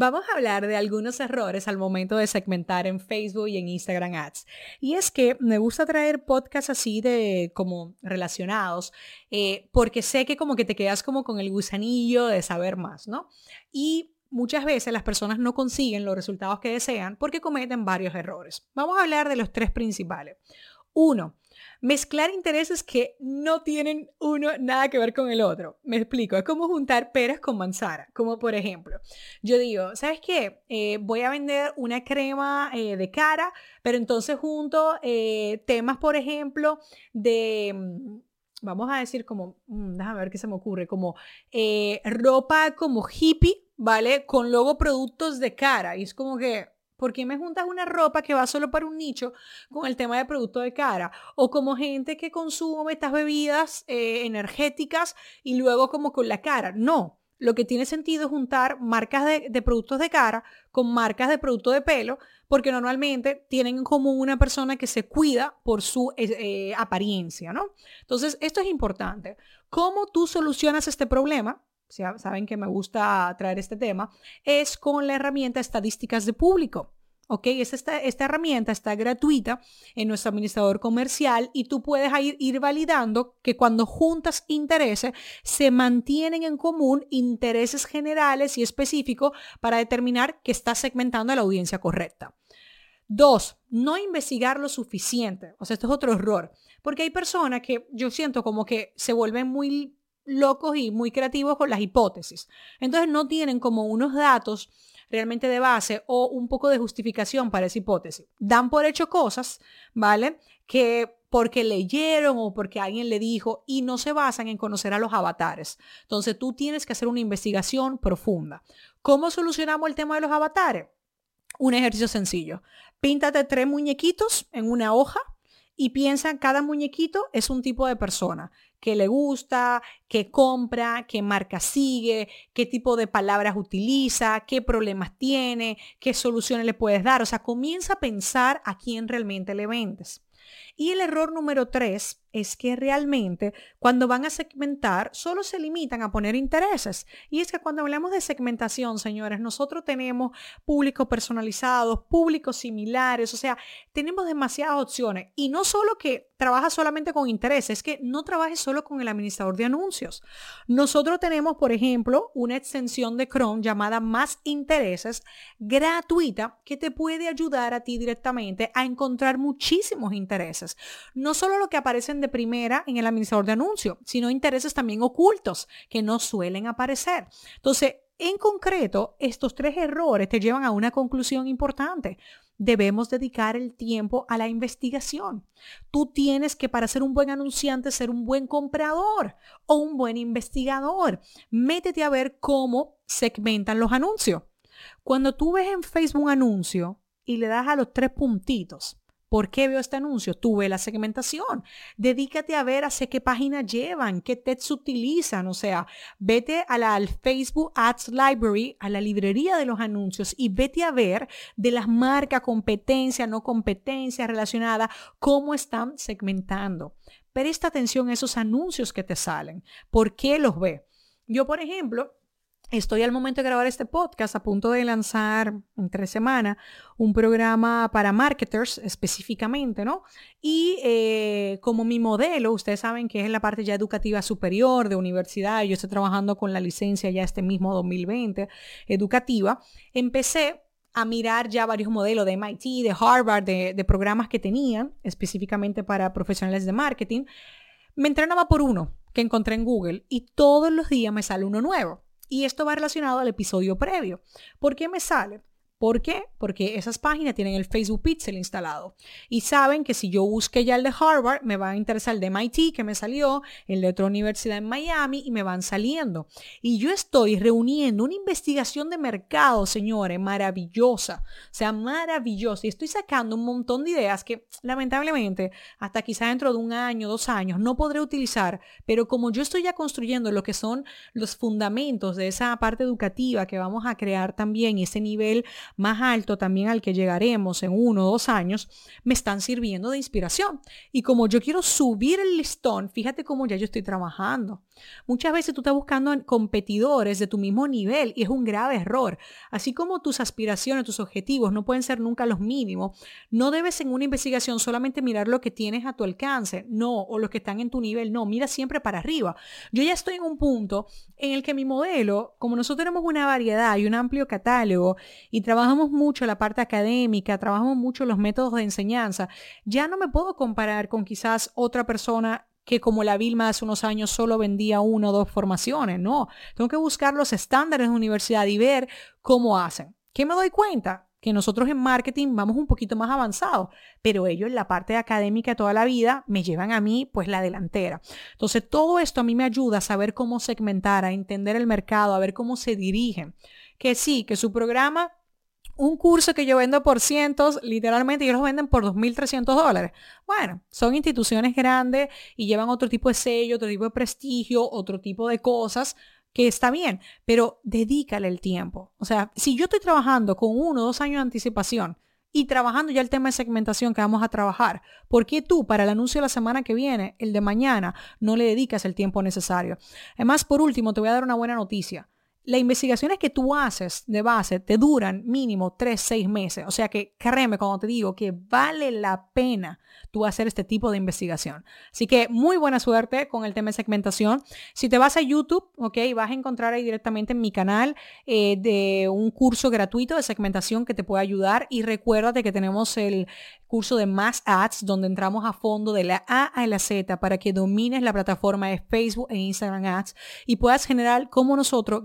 Vamos a hablar de algunos errores al momento de segmentar en Facebook y en Instagram Ads. Y es que me gusta traer podcasts así de como relacionados, eh, porque sé que como que te quedas como con el gusanillo de saber más, ¿no? Y muchas veces las personas no consiguen los resultados que desean porque cometen varios errores. Vamos a hablar de los tres principales. Uno, mezclar intereses que no tienen uno nada que ver con el otro. Me explico, es como juntar peras con manzana. Como por ejemplo, yo digo, ¿sabes qué? Eh, voy a vender una crema eh, de cara, pero entonces junto eh, temas, por ejemplo, de mm, vamos a decir como, mm, déjame ver qué se me ocurre, como ropa como hippie, ¿vale? Con luego productos de cara. Y es como que, ¿Por qué me juntas una ropa que va solo para un nicho con el tema de producto de cara? O como gente que consume estas bebidas eh, energéticas y luego como con la cara. No, lo que tiene sentido es juntar marcas de, productos de cara con marcas de producto de pelo, porque normalmente tienen en común una persona que se cuida por su eh, eh, apariencia, ¿no? Entonces, esto es importante. ¿Cómo tú solucionas este problema? Saben que me gusta traer este tema, es con la herramienta estadísticas de público. ¿ok? Esta, esta herramienta está gratuita en nuestro administrador comercial y tú puedes ir, ir validando que cuando juntas intereses se mantienen en común intereses generales y específicos para determinar que estás segmentando a la audiencia correcta. Dos, no investigar lo suficiente. O sea, esto es otro error. Porque hay personas que yo siento como que se vuelven muy locos y muy creativos con las hipótesis. Entonces no tienen como unos datos realmente de base o un poco de justificación para esa hipótesis. Dan por hecho cosas, ¿vale? Que porque leyeron o porque alguien le dijo y no se basan en conocer a los avatares. Entonces tú tienes que hacer una investigación profunda. ¿Cómo solucionamos el tema de los avatares? Un ejercicio sencillo. Píntate tres muñequitos en una hoja y piensa cada muñequito es un tipo de persona que le gusta, que compra, qué marca sigue, qué tipo de palabras utiliza, qué problemas tiene, qué soluciones le puedes dar. O sea, comienza a pensar a quién realmente le vendes. Y el error número tres es que realmente cuando van a segmentar solo se limitan a poner intereses. Y es que cuando hablamos de segmentación, señores, nosotros tenemos públicos personalizados, públicos similares, o sea, tenemos demasiadas opciones. Y no solo que trabaja solamente con intereses, es que no trabajes solo con el administrador de anuncios. Nosotros tenemos, por ejemplo, una extensión de Chrome llamada Más Intereses gratuita que te puede ayudar a ti directamente a encontrar muchísimos intereses. No solo lo que aparece de primera en el administrador de anuncios, sino intereses también ocultos que no suelen aparecer. Entonces, en concreto, estos tres errores te llevan a una conclusión importante. Debemos dedicar el tiempo a la investigación. Tú tienes que, para ser un buen anunciante, ser un buen comprador o un buen investigador. Métete a ver cómo segmentan los anuncios. Cuando tú ves en Facebook un anuncio y le das a los tres puntitos, ¿Por qué veo este anuncio? Tuve la segmentación. Dedícate a ver hacia qué página llevan, qué textos utilizan. O sea, vete a la, al Facebook Ads Library, a la librería de los anuncios y vete a ver de las marcas, competencia, no competencia relacionada, cómo están segmentando. Presta atención a esos anuncios que te salen. ¿Por qué los ve? Yo, por ejemplo, Estoy al momento de grabar este podcast a punto de lanzar en tres semanas un programa para marketers específicamente, ¿no? Y eh, como mi modelo, ustedes saben que es la parte ya educativa superior de universidad, yo estoy trabajando con la licencia ya este mismo 2020 educativa, empecé a mirar ya varios modelos de MIT, de Harvard, de, de programas que tenían específicamente para profesionales de marketing. Me entrenaba por uno que encontré en Google y todos los días me sale uno nuevo. Y esto va relacionado al episodio previo. ¿Por qué me sale? ¿Por qué? Porque esas páginas tienen el Facebook Pixel instalado y saben que si yo busque ya el de Harvard, me va a interesar el de MIT que me salió, el de otra universidad en Miami y me van saliendo. Y yo estoy reuniendo una investigación de mercado, señores, maravillosa, o sea, maravillosa. Y estoy sacando un montón de ideas que lamentablemente hasta quizá dentro de un año, dos años, no podré utilizar, pero como yo estoy ya construyendo lo que son los fundamentos de esa parte educativa que vamos a crear también ese nivel más alto también al que llegaremos en uno o dos años, me están sirviendo de inspiración. Y como yo quiero subir el listón, fíjate cómo ya yo estoy trabajando. Muchas veces tú estás buscando competidores de tu mismo nivel y es un grave error. Así como tus aspiraciones, tus objetivos no pueden ser nunca los mínimos, no debes en una investigación solamente mirar lo que tienes a tu alcance, no, o los que están en tu nivel, no, mira siempre para arriba. Yo ya estoy en un punto en el que mi modelo, como nosotros tenemos una variedad y un amplio catálogo y trabajamos mucho la parte académica, trabajamos mucho los métodos de enseñanza, ya no me puedo comparar con quizás otra persona que como la Vilma hace unos años solo vendía una o dos formaciones, no. Tengo que buscar los estándares de universidad y ver cómo hacen. ¿Qué me doy cuenta? Que nosotros en marketing vamos un poquito más avanzados, pero ellos en la parte académica toda la vida me llevan a mí pues la delantera. Entonces todo esto a mí me ayuda a saber cómo segmentar, a entender el mercado, a ver cómo se dirigen. Que sí, que su programa un curso que yo vendo por cientos, literalmente ellos lo venden por 2.300 dólares. Bueno, son instituciones grandes y llevan otro tipo de sello, otro tipo de prestigio, otro tipo de cosas que está bien, pero dedícale el tiempo. O sea, si yo estoy trabajando con uno o dos años de anticipación y trabajando ya el tema de segmentación que vamos a trabajar, ¿por qué tú para el anuncio de la semana que viene, el de mañana, no le dedicas el tiempo necesario? Además, por último, te voy a dar una buena noticia las investigaciones que tú haces de base te duran mínimo 3, 6 meses. O sea que créeme cuando te digo que vale la pena tú hacer este tipo de investigación. Así que muy buena suerte con el tema de segmentación. Si te vas a YouTube, ok, vas a encontrar ahí directamente en mi canal eh, de un curso gratuito de segmentación que te puede ayudar. Y recuérdate que tenemos el curso de Más Ads, donde entramos a fondo de la A a la Z para que domines la plataforma de Facebook e Instagram Ads y puedas generar como nosotros